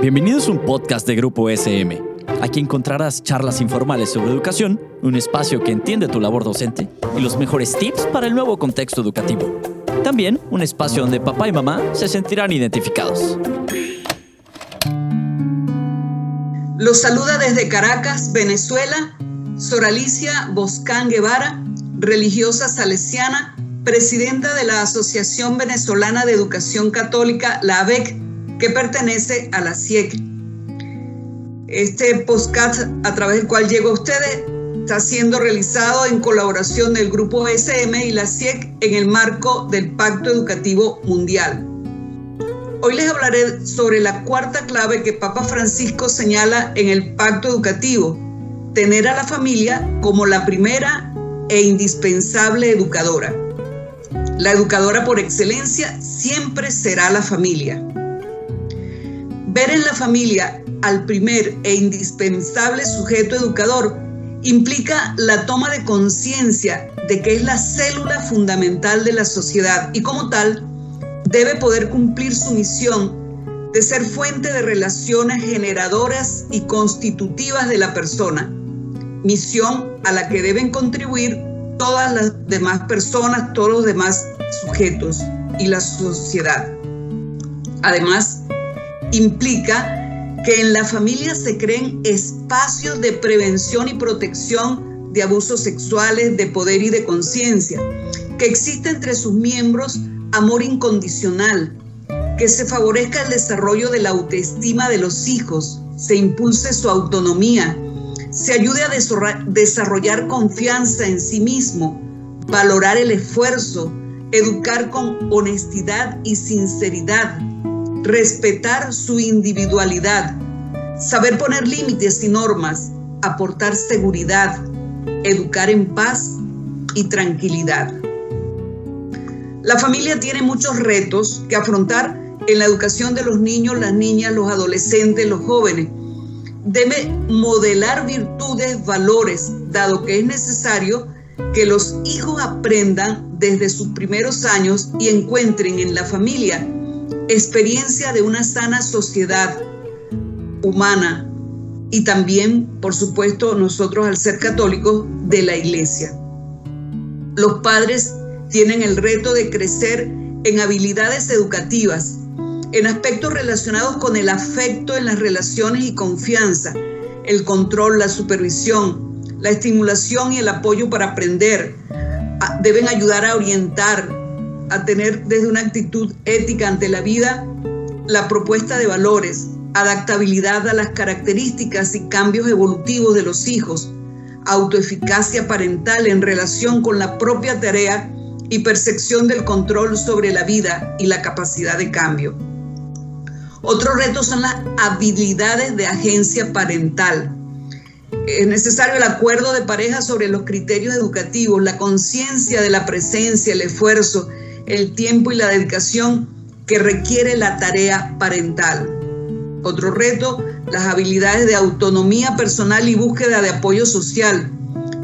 Bienvenidos a un podcast de Grupo SM. Aquí encontrarás charlas informales sobre educación, un espacio que entiende tu labor docente y los mejores tips para el nuevo contexto educativo. También un espacio donde papá y mamá se sentirán identificados. Los saluda desde Caracas, Venezuela, Soralicia Boscán Guevara, religiosa salesiana, presidenta de la Asociación Venezolana de Educación Católica, la ABEC, que pertenece a la CIEC. Este podcast a través del cual llego a ustedes está siendo realizado en colaboración del Grupo SM y la CIEC en el marco del Pacto Educativo Mundial. Hoy les hablaré sobre la cuarta clave que Papa Francisco señala en el Pacto Educativo, tener a la familia como la primera e indispensable educadora. La educadora por excelencia siempre será la familia. Ver en la familia al primer e indispensable sujeto educador implica la toma de conciencia de que es la célula fundamental de la sociedad y como tal debe poder cumplir su misión de ser fuente de relaciones generadoras y constitutivas de la persona, misión a la que deben contribuir todas las demás personas, todos los demás sujetos y la sociedad. Además, implica que en la familia se creen espacios de prevención y protección de abusos sexuales, de poder y de conciencia, que existe entre sus miembros amor incondicional, que se favorezca el desarrollo de la autoestima de los hijos, se impulse su autonomía, se ayude a desarrollar confianza en sí mismo, valorar el esfuerzo, educar con honestidad y sinceridad, respetar su individualidad, saber poner límites y normas, aportar seguridad, educar en paz y tranquilidad. La familia tiene muchos retos que afrontar en la educación de los niños, las niñas, los adolescentes, los jóvenes. Debe modelar virtudes, valores, dado que es necesario que los hijos aprendan desde sus primeros años y encuentren en la familia experiencia de una sana sociedad humana y también, por supuesto, nosotros al ser católicos, de la iglesia. Los padres tienen el reto de crecer en habilidades educativas, en aspectos relacionados con el afecto en las relaciones y confianza, el control, la supervisión, la estimulación y el apoyo para aprender. Ah, deben ayudar a orientar, a tener desde una actitud ética ante la vida la propuesta de valores, adaptabilidad a las características y cambios evolutivos de los hijos, autoeficacia parental en relación con la propia tarea y percepción del control sobre la vida y la capacidad de cambio. Otro reto son las habilidades de agencia parental. Es necesario el acuerdo de pareja sobre los criterios educativos, la conciencia de la presencia, el esfuerzo, el tiempo y la dedicación que requiere la tarea parental. Otro reto, las habilidades de autonomía personal y búsqueda de apoyo social,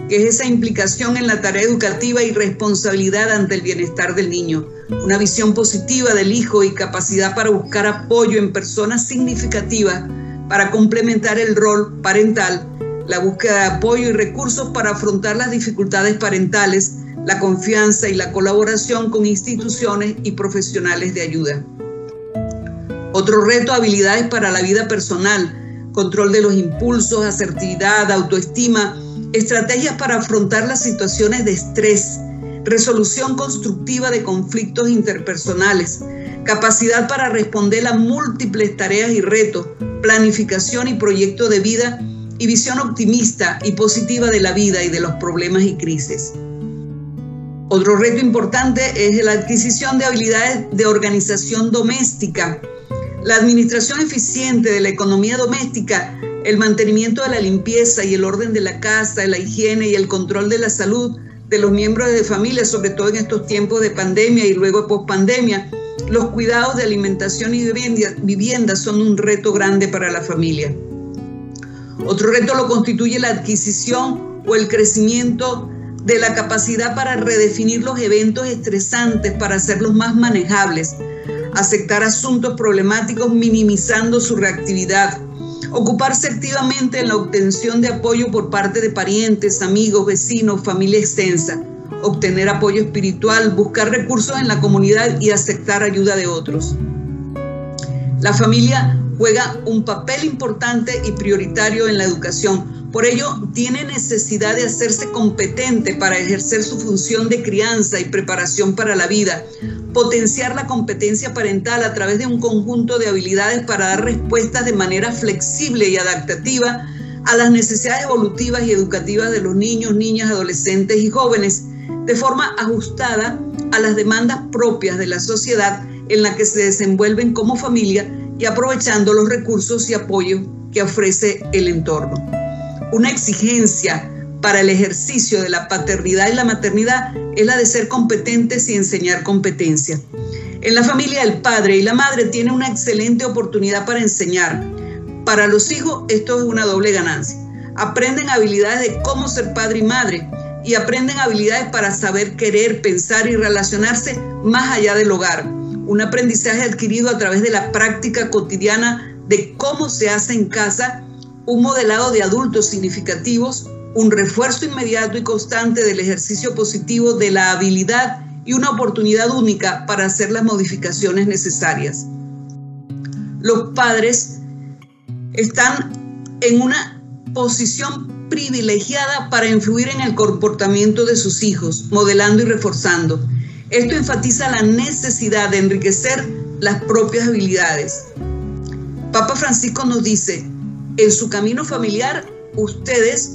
que es esa implicación en la tarea educativa y responsabilidad ante el bienestar del niño. Una visión positiva del hijo y capacidad para buscar apoyo en personas significativas para complementar el rol parental, la búsqueda de apoyo y recursos para afrontar las dificultades parentales, la confianza y la colaboración con instituciones y profesionales de ayuda. Otro reto, habilidades para la vida personal, control de los impulsos, asertividad, autoestima, estrategias para afrontar las situaciones de estrés, resolución constructiva de conflictos interpersonales, capacidad para responder a múltiples tareas y retos, planificación y proyecto de vida y visión optimista y positiva de la vida y de los problemas y crisis. Otro reto importante es la adquisición de habilidades de organización doméstica, la administración eficiente de la economía doméstica, el mantenimiento de la limpieza y el orden de la casa, la higiene y el control de la salud de los miembros de familia, sobre todo en estos tiempos de pandemia y luego de pospandemia. Los cuidados de alimentación y vivienda son un reto grande para la familia. Otro reto lo constituye la adquisición o el crecimiento de la capacidad para redefinir los eventos estresantes para hacerlos más manejables, aceptar asuntos problemáticos minimizando su reactividad, ocuparse activamente en la obtención de apoyo por parte de parientes, amigos, vecinos, familia extensa, obtener apoyo espiritual, buscar recursos en la comunidad y aceptar ayuda de otros. La familia juega un papel importante y prioritario en la educación. Por ello, tiene necesidad de hacerse competente para ejercer su función de crianza y preparación para la vida, potenciar la competencia parental a través de un conjunto de habilidades para dar respuestas de manera flexible y adaptativa a las necesidades evolutivas y educativas de los niños, niñas, adolescentes y jóvenes, de forma ajustada a las demandas propias de la sociedad en la que se desenvuelven como familia y aprovechando los recursos y apoyo que ofrece el entorno. Una exigencia para el ejercicio de la paternidad y la maternidad es la de ser competentes y enseñar competencia. En la familia el padre y la madre tienen una excelente oportunidad para enseñar. Para los hijos esto es una doble ganancia. Aprenden habilidades de cómo ser padre y madre y aprenden habilidades para saber querer, pensar y relacionarse más allá del hogar un aprendizaje adquirido a través de la práctica cotidiana de cómo se hace en casa, un modelado de adultos significativos, un refuerzo inmediato y constante del ejercicio positivo de la habilidad y una oportunidad única para hacer las modificaciones necesarias. Los padres están en una posición privilegiada para influir en el comportamiento de sus hijos, modelando y reforzando esto enfatiza la necesidad de enriquecer las propias habilidades. Papa Francisco nos dice, en su camino familiar, ustedes,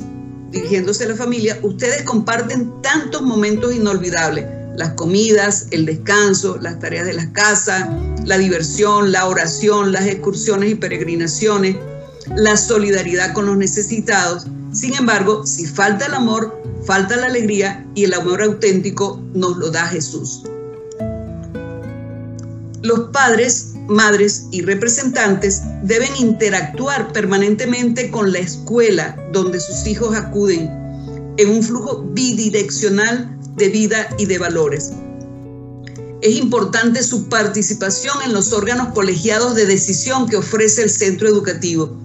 dirigiéndose a la familia, ustedes comparten tantos momentos inolvidables. Las comidas, el descanso, las tareas de la casa, la diversión, la oración, las excursiones y peregrinaciones, la solidaridad con los necesitados. Sin embargo, si falta el amor, falta la alegría y el amor auténtico nos lo da Jesús. Los padres, madres y representantes deben interactuar permanentemente con la escuela donde sus hijos acuden en un flujo bidireccional de vida y de valores. Es importante su participación en los órganos colegiados de decisión que ofrece el centro educativo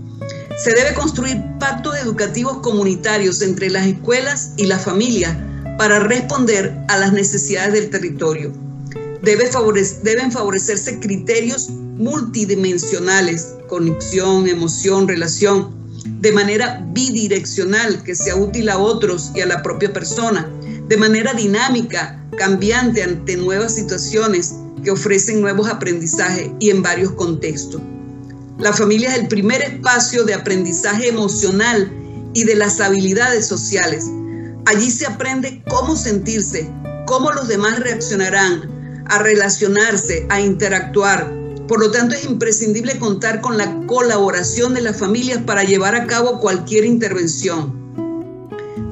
se debe construir pactos educativos comunitarios entre las escuelas y las familias para responder a las necesidades del territorio. Deben favorecerse criterios multidimensionales, conexión, emoción, relación, de manera bidireccional que sea útil a otros y a la propia persona, de manera dinámica, cambiante ante nuevas situaciones que ofrecen nuevos aprendizajes y en varios contextos. La familia es el primer espacio de aprendizaje emocional y de las habilidades sociales. Allí se aprende cómo sentirse, cómo los demás reaccionarán, a relacionarse, a interactuar. Por lo tanto, es imprescindible contar con la colaboración de las familias para llevar a cabo cualquier intervención.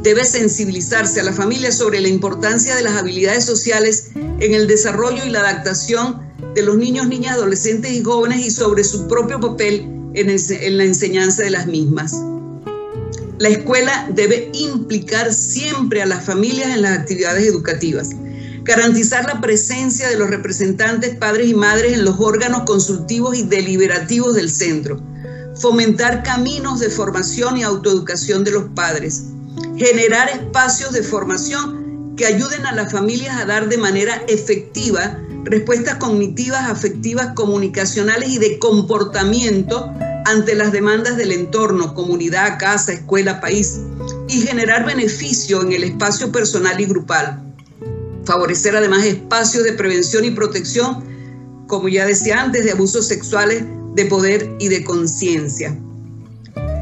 Debe sensibilizarse a la familia sobre la importancia de las habilidades sociales en el desarrollo y la adaptación de los niños, niñas, adolescentes y jóvenes y sobre su propio papel en, la enseñanza de las mismas. La escuela debe implicar siempre a las familias en las actividades educativas, garantizar la presencia de los representantes padres y madres en los órganos consultivos y deliberativos del centro, fomentar caminos de formación y autoeducación de los padres, generar espacios de formación que ayuden a las familias a dar de manera efectiva respuestas cognitivas, afectivas, comunicacionales y de comportamiento ante las demandas del entorno, comunidad, casa, escuela, país, y generar beneficio en el espacio personal y grupal. Favorecer además espacios de prevención y protección, como ya decía antes, de abusos sexuales, de poder y de conciencia.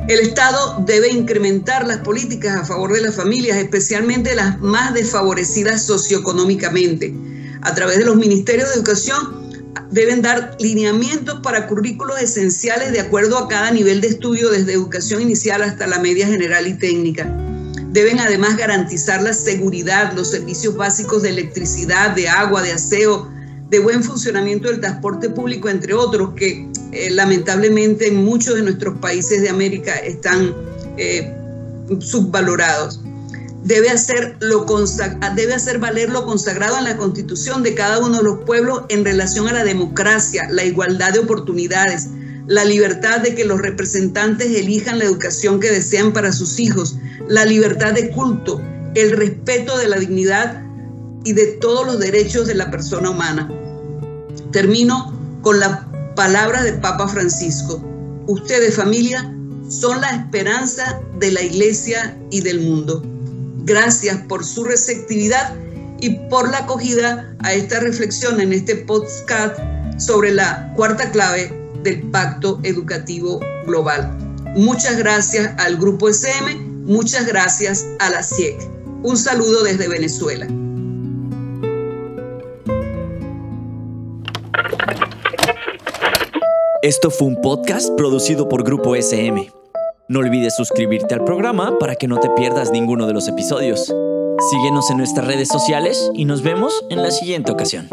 El Estado debe incrementar las políticas a favor de las familias, especialmente las más desfavorecidas socioeconómicamente a través de los ministerios de educación, deben dar lineamientos para currículos esenciales de acuerdo a cada nivel de estudio, desde educación inicial hasta la media general y técnica. Deben además garantizar la seguridad, los servicios básicos de electricidad, de agua, de aseo, de buen funcionamiento del transporte público, entre otros, que eh, lamentablemente en muchos de nuestros países de América están eh, subvalorados. debe hacer, lo debe hacer valer lo consagrado en la constitución de cada uno de los pueblos en relación a la democracia, la igualdad de oportunidades, la libertad de que los representantes elijan la educación que desean para sus hijos, la libertad de culto, el respeto de la dignidad y de todos los derechos de la persona humana. Termino con la palabra del Papa Francisco. Ustedes familia son la esperanza de la iglesia y del mundo. Gracias por su receptividad y por la acogida a esta reflexión en este podcast sobre la cuarta clave del Pacto Educativo Global. Muchas gracias al Grupo SM, muchas gracias a la CIEC. Un saludo desde Venezuela. Esto fue un podcast producido por Grupo SM. No olvides suscribirte al programa para que no te pierdas ninguno de los episodios. Síguenos en nuestras redes sociales y nos vemos en la siguiente ocasión.